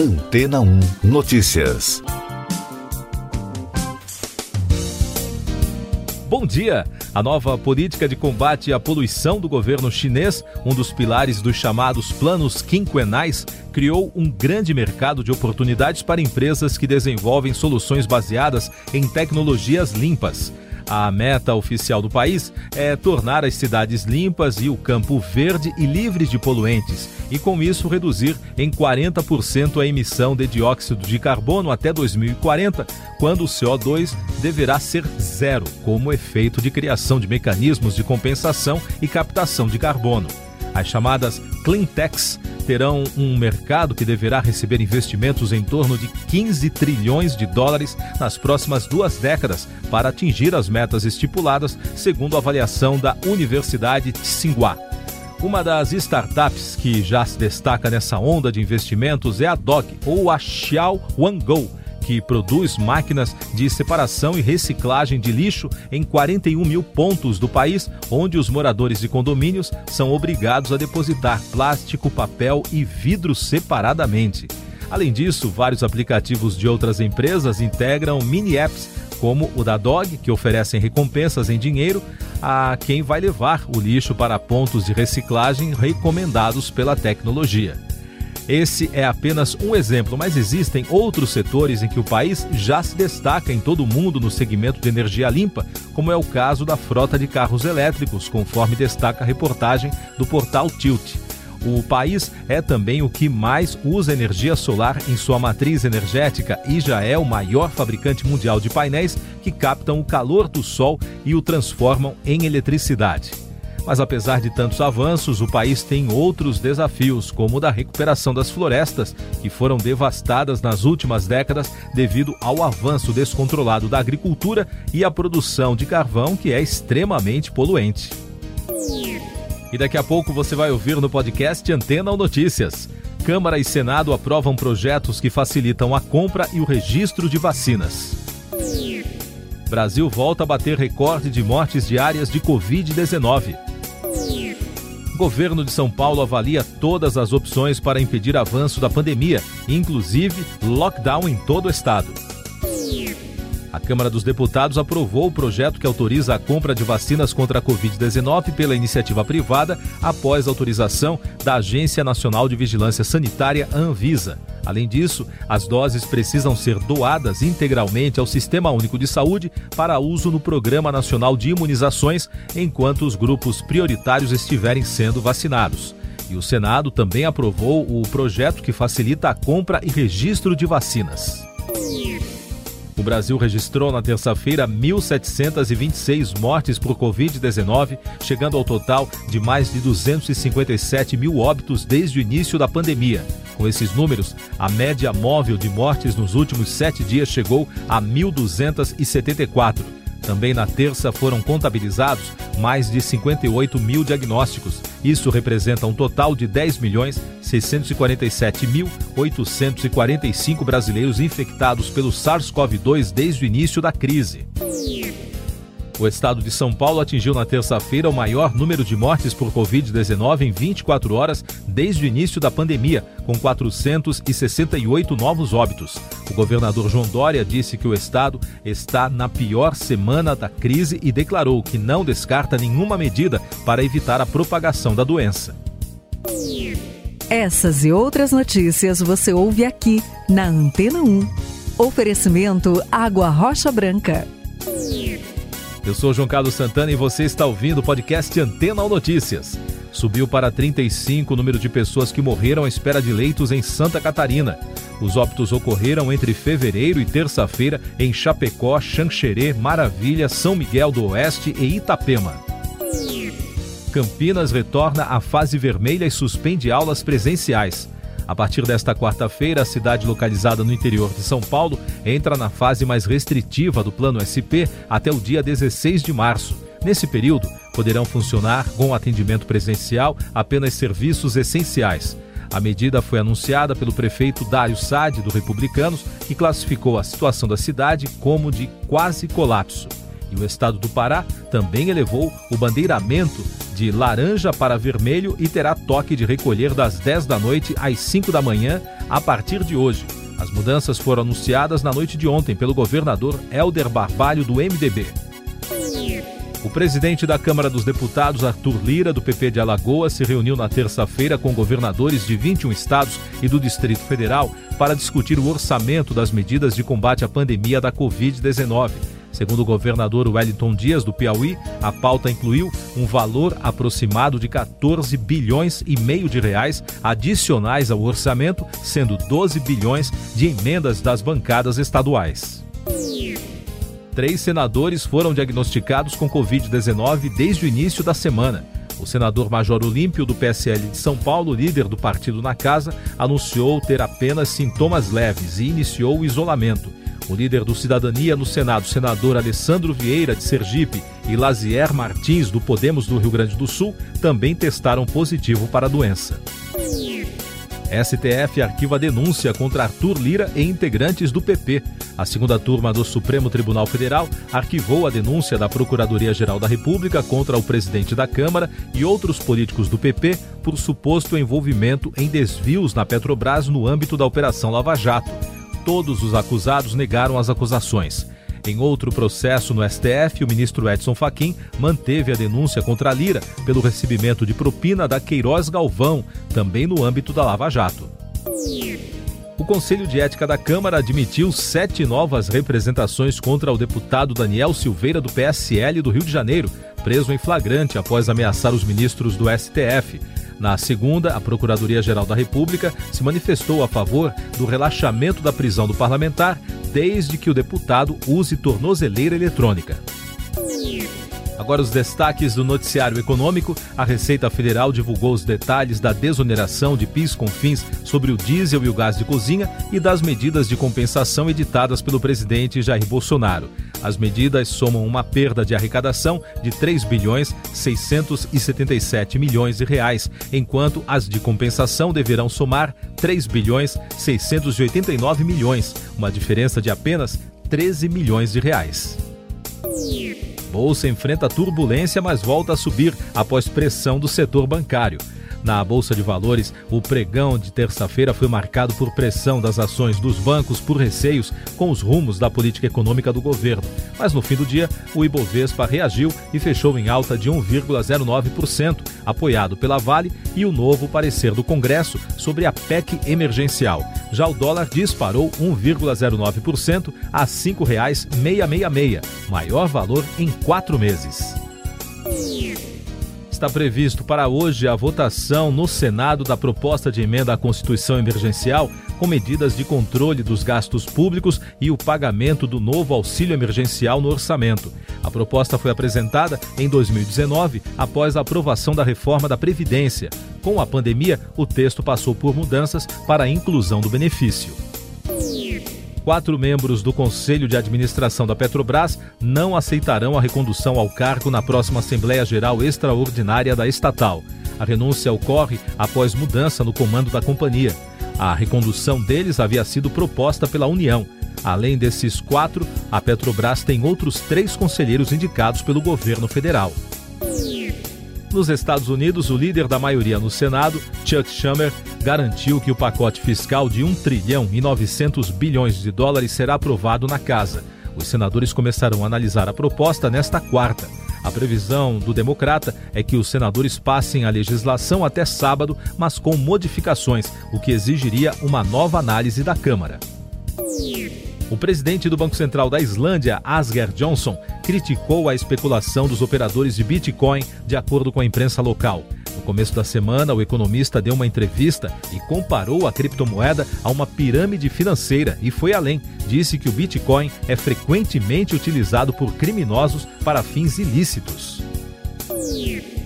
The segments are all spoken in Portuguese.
Antena 1 Notícias. Bom dia! A nova política de combate à poluição do governo chinês, um dos pilares dos chamados planos quinquenais, criou um grande mercado de oportunidades para empresas que desenvolvem soluções baseadas em tecnologias limpas. A meta oficial do país é tornar as cidades limpas e o campo verde e livres de poluentes, e com isso reduzir em 40% a emissão de dióxido de carbono até 2040, quando o CO2 deverá ser zero, como efeito de criação de mecanismos de compensação e captação de carbono. As chamadas Clean Techs terão um mercado que deverá receber investimentos em torno de 15 trilhões de dólares nas próximas duas décadas para atingir as metas estipuladas, segundo a avaliação da Universidade Tsinghua. Uma das startups que já se destaca nessa onda de investimentos é a Dog, ou a Xiao Wango, que produz máquinas de separação e reciclagem de lixo em 41 mil pontos do país, onde os moradores de condomínios são obrigados a depositar plástico, papel e vidro separadamente. Além disso, vários aplicativos de outras empresas integram mini apps, como o da Dog, que oferecem recompensas em dinheiro a quem vai levar o lixo para pontos de reciclagem recomendados pela tecnologia. Esse é apenas um exemplo, mas existem outros setores em que o país já se destaca em todo o mundo no segmento de energia limpa, como é o caso da frota de carros elétricos, conforme destaca a reportagem do portal Tilt. O país é também o que mais usa energia solar em sua matriz energética e já é o maior fabricante mundial de painéis que captam o calor do sol e o transformam em eletricidade. Mas apesar de tantos avanços, o país tem outros desafios, como o da recuperação das florestas, que foram devastadas nas últimas décadas devido ao avanço descontrolado da agricultura e à produção de carvão, que é extremamente poluente. E daqui a pouco você vai ouvir no podcast Antena ou Notícias. Câmara e Senado aprovam projetos que facilitam a compra e o registro de vacinas. Brasil volta a bater recorde de mortes diárias de Covid-19. Governo de São Paulo avalia todas as opções para impedir avanço da pandemia, inclusive lockdown em todo o estado. A Câmara dos Deputados aprovou o projeto que autoriza a compra de vacinas contra a Covid-19 pela iniciativa privada após autorização da Agência Nacional de Vigilância Sanitária, Anvisa. Além disso, as doses precisam ser doadas integralmente ao Sistema Único de Saúde para uso no Programa Nacional de Imunizações, enquanto os grupos prioritários estiverem sendo vacinados. E o Senado também aprovou o projeto que facilita a compra e registro de vacinas. O Brasil registrou na terça-feira 1.726 mortes por Covid-19, chegando ao total de mais de 257 mil óbitos desde o início da pandemia. Com esses números, a média móvel de mortes nos últimos sete dias chegou a 1.274. Também na terça foram contabilizados mais de 58 mil diagnósticos. Isso representa um total de 10 milhões 647.845 brasileiros infectados pelo SARS-CoV-2 desde o início da crise. O estado de São Paulo atingiu na terça-feira o maior número de mortes por Covid-19 em 24 horas desde o início da pandemia, com 468 novos óbitos. O governador João Dória disse que o estado está na pior semana da crise e declarou que não descarta nenhuma medida para evitar a propagação da doença. Essas e outras notícias você ouve aqui na Antena 1. Oferecimento Água Rocha Branca. Eu sou João Carlos Santana e você está ouvindo o podcast Antena ou Notícias. Subiu para 35 o número de pessoas que morreram à espera de leitos em Santa Catarina. Os óbitos ocorreram entre fevereiro e terça-feira em Chapecó, Xanxerê, Maravilha, São Miguel do Oeste e Itapema. Campinas retorna à fase vermelha e suspende aulas presenciais. A partir desta quarta-feira, a cidade localizada no interior de São Paulo entra na fase mais restritiva do Plano SP até o dia 16 de março. Nesse período, poderão funcionar com atendimento presencial apenas serviços essenciais. A medida foi anunciada pelo prefeito Dário Sade, do Republicanos, que classificou a situação da cidade como de quase colapso. E o estado do Pará também elevou o bandeiramento de laranja para vermelho e terá toque de recolher das 10 da noite às 5 da manhã a partir de hoje. As mudanças foram anunciadas na noite de ontem pelo governador Helder Barbalho do MDB. O presidente da Câmara dos Deputados, Arthur Lira, do PP de Alagoas, se reuniu na terça-feira com governadores de 21 estados e do Distrito Federal para discutir o orçamento das medidas de combate à pandemia da Covid-19. Segundo o governador Wellington Dias, do Piauí, a pauta incluiu um valor aproximado de 14 bilhões e meio de reais adicionais ao orçamento, sendo 12 bilhões de emendas das bancadas estaduais. Três senadores foram diagnosticados com Covid-19 desde o início da semana. O senador Major Olímpio, do PSL de São Paulo, líder do partido na casa, anunciou ter apenas sintomas leves e iniciou o isolamento. O líder do Cidadania no Senado, senador Alessandro Vieira, de Sergipe, e Lazier Martins, do Podemos do Rio Grande do Sul, também testaram positivo para a doença. STF arquiva denúncia contra Arthur Lira e integrantes do PP. A segunda turma do Supremo Tribunal Federal arquivou a denúncia da Procuradoria-Geral da República contra o presidente da Câmara e outros políticos do PP por suposto envolvimento em desvios na Petrobras no âmbito da Operação Lava Jato todos os acusados negaram as acusações. Em outro processo no STF, o ministro Edson Fachin manteve a denúncia contra Lira pelo recebimento de propina da Queiroz Galvão, também no âmbito da Lava Jato. O Conselho de Ética da Câmara admitiu sete novas representações contra o deputado Daniel Silveira do PSL do Rio de Janeiro, preso em flagrante após ameaçar os ministros do STF. Na segunda, a Procuradoria-Geral da República se manifestou a favor do relaxamento da prisão do parlamentar desde que o deputado use tornozeleira eletrônica. Agora os destaques do noticiário econômico. A Receita Federal divulgou os detalhes da desoneração de PIS com fins sobre o diesel e o gás de cozinha e das medidas de compensação editadas pelo presidente Jair Bolsonaro. As medidas somam uma perda de arrecadação de 3 bilhões 677 milhões de reais, enquanto as de compensação deverão somar 3 bilhões 689 milhões, uma diferença de apenas 13 milhões de reais. Bolsa enfrenta turbulência, mas volta a subir após pressão do setor bancário. Na Bolsa de Valores, o pregão de terça-feira foi marcado por pressão das ações dos bancos por receios com os rumos da política econômica do governo. Mas no fim do dia, o Ibovespa reagiu e fechou em alta de 1,09%, apoiado pela Vale e o novo parecer do Congresso sobre a PEC emergencial. Já o dólar disparou 1,09% a R$ 5,666, maior valor em quatro meses está previsto para hoje a votação no Senado da proposta de emenda à Constituição Emergencial com medidas de controle dos gastos públicos e o pagamento do novo auxílio emergencial no orçamento. A proposta foi apresentada em 2019 após a aprovação da reforma da Previdência. Com a pandemia, o texto passou por mudanças para a inclusão do benefício. Quatro membros do Conselho de Administração da Petrobras não aceitarão a recondução ao cargo na próxima Assembleia Geral Extraordinária da estatal. A renúncia ocorre após mudança no comando da companhia. A recondução deles havia sido proposta pela União. Além desses quatro, a Petrobras tem outros três conselheiros indicados pelo governo federal. Nos Estados Unidos, o líder da maioria no Senado, Chuck Schumer, garantiu que o pacote fiscal de 1 trilhão e 900 bilhões de dólares será aprovado na casa. Os senadores começarão a analisar a proposta nesta quarta. A previsão do democrata é que os senadores passem a legislação até sábado, mas com modificações, o que exigiria uma nova análise da Câmara. O presidente do Banco Central da Islândia, Asger Johnson, criticou a especulação dos operadores de Bitcoin, de acordo com a imprensa local. No começo da semana, o economista deu uma entrevista e comparou a criptomoeda a uma pirâmide financeira e foi além. Disse que o Bitcoin é frequentemente utilizado por criminosos para fins ilícitos.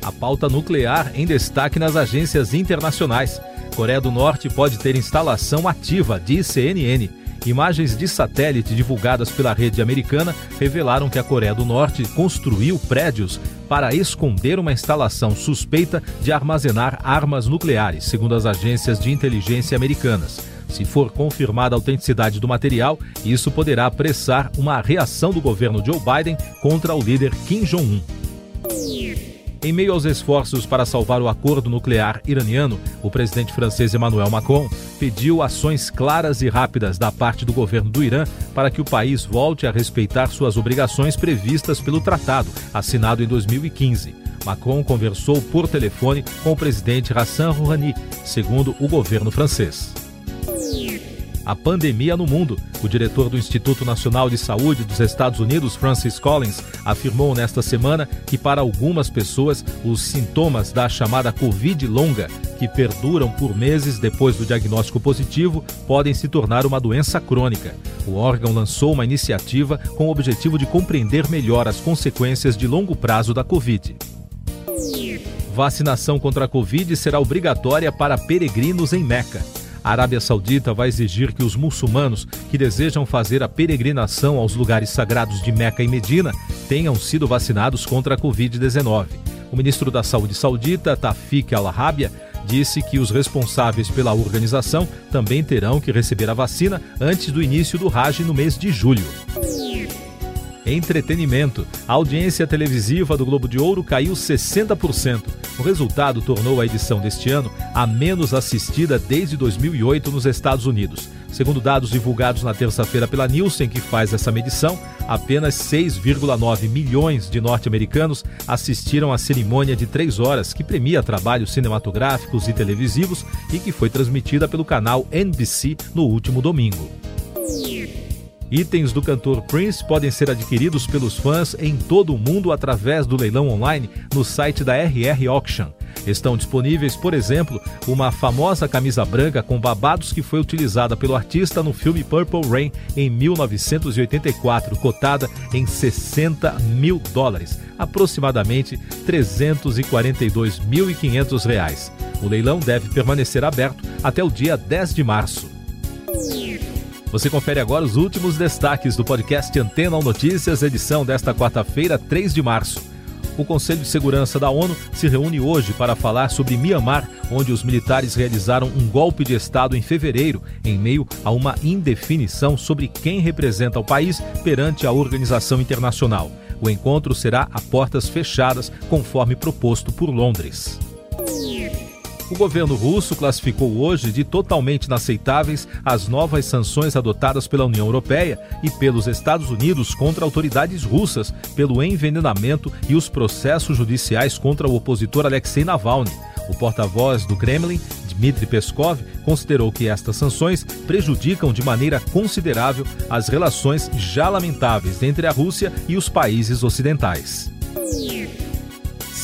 A pauta nuclear em destaque nas agências internacionais. Coreia do Norte pode ter instalação ativa, diz CNN. Imagens de satélite divulgadas pela rede americana revelaram que a Coreia do Norte construiu prédios para esconder uma instalação suspeita de armazenar armas nucleares, segundo as agências de inteligência americanas. Se for confirmada a autenticidade do material, isso poderá apressar uma reação do governo Joe Biden contra o líder Kim Jong-un. Em meio aos esforços para salvar o acordo nuclear iraniano, o presidente francês Emmanuel Macron pediu ações claras e rápidas da parte do governo do Irã para que o país volte a respeitar suas obrigações previstas pelo tratado, assinado em 2015. Macron conversou por telefone com o presidente Hassan Rouhani, segundo o governo francês a pandemia no mundo. O diretor do Instituto Nacional de Saúde dos Estados Unidos, Francis Collins, afirmou nesta semana que para algumas pessoas os sintomas da chamada Covid longa, que perduram por meses depois do diagnóstico positivo, podem se tornar uma doença crônica. O órgão lançou uma iniciativa com o objetivo de compreender melhor as consequências de longo prazo da Covid. Vacinação contra a Covid será obrigatória para peregrinos em Meca. A Arábia Saudita vai exigir que os muçulmanos que desejam fazer a peregrinação aos lugares sagrados de Meca e Medina tenham sido vacinados contra a Covid-19. O ministro da Saúde saudita, Tafik Al-Arabia, disse que os responsáveis pela organização também terão que receber a vacina antes do início do Hajj no mês de julho. Entretenimento. A audiência televisiva do Globo de Ouro caiu 60%. O resultado tornou a edição deste ano a menos assistida desde 2008 nos Estados Unidos. Segundo dados divulgados na terça-feira pela Nielsen, que faz essa medição, apenas 6,9 milhões de norte-americanos assistiram à cerimônia de três horas que premia trabalhos cinematográficos e televisivos e que foi transmitida pelo canal NBC no último domingo. Itens do cantor Prince podem ser adquiridos pelos fãs em todo o mundo através do leilão online no site da RR Auction. Estão disponíveis, por exemplo, uma famosa camisa branca com babados que foi utilizada pelo artista no filme Purple Rain em 1984, cotada em 60 mil dólares, aproximadamente 342.500 reais. O leilão deve permanecer aberto até o dia 10 de março. Você confere agora os últimos destaques do podcast Antena ou Notícias, edição desta quarta-feira, 3 de março. O Conselho de Segurança da ONU se reúne hoje para falar sobre Mianmar, onde os militares realizaram um golpe de Estado em fevereiro, em meio a uma indefinição sobre quem representa o país perante a organização internacional. O encontro será a portas fechadas, conforme proposto por Londres. O governo russo classificou hoje de totalmente inaceitáveis as novas sanções adotadas pela União Europeia e pelos Estados Unidos contra autoridades russas pelo envenenamento e os processos judiciais contra o opositor Alexei Navalny. O porta-voz do Kremlin, Dmitry Peskov, considerou que estas sanções prejudicam de maneira considerável as relações já lamentáveis entre a Rússia e os países ocidentais.